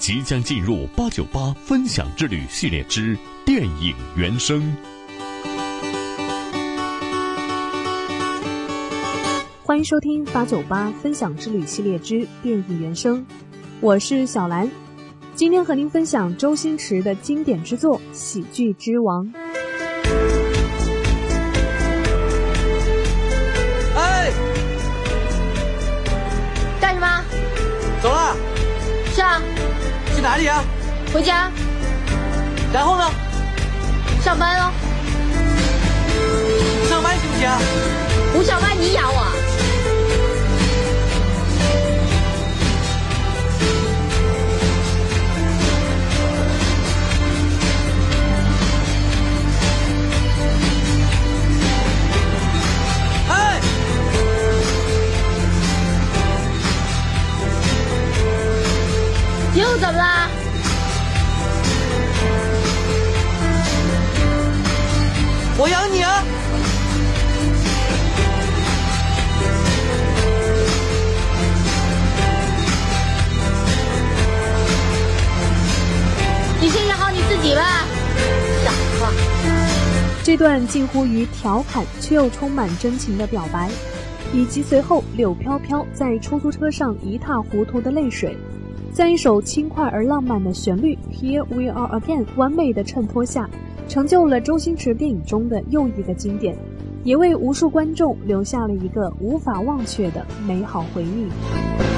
即将进入八九八分享之旅系列之电影原声。欢迎收听八九八分享之旅系列之电影原声，我是小兰，今天和您分享周星驰的经典之作《喜剧之王》。哪里啊？回家。然后呢？上班哦。上班行不行？不上班你养我。我养你啊！你先养好你自己吧，傻瓜。这段近乎于调侃却又充满真情的表白，以及随后柳飘飘在出租车上一塌糊涂的泪水。在一首轻快而浪漫的旋律《Here We Are Again》完美的衬托下，成就了周星驰电影中的又一个经典，也为无数观众留下了一个无法忘却的美好回忆。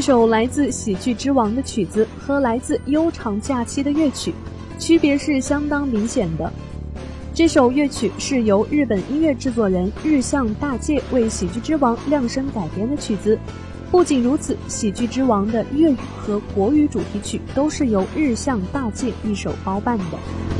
这首来自《喜剧之王》的曲子和来自《悠长假期》的乐曲，区别是相当明显的。这首乐曲是由日本音乐制作人日向大介为《喜剧之王》量身改编的曲子。不仅如此，《喜剧之王》的粤语和国语主题曲都是由日向大介一手包办的。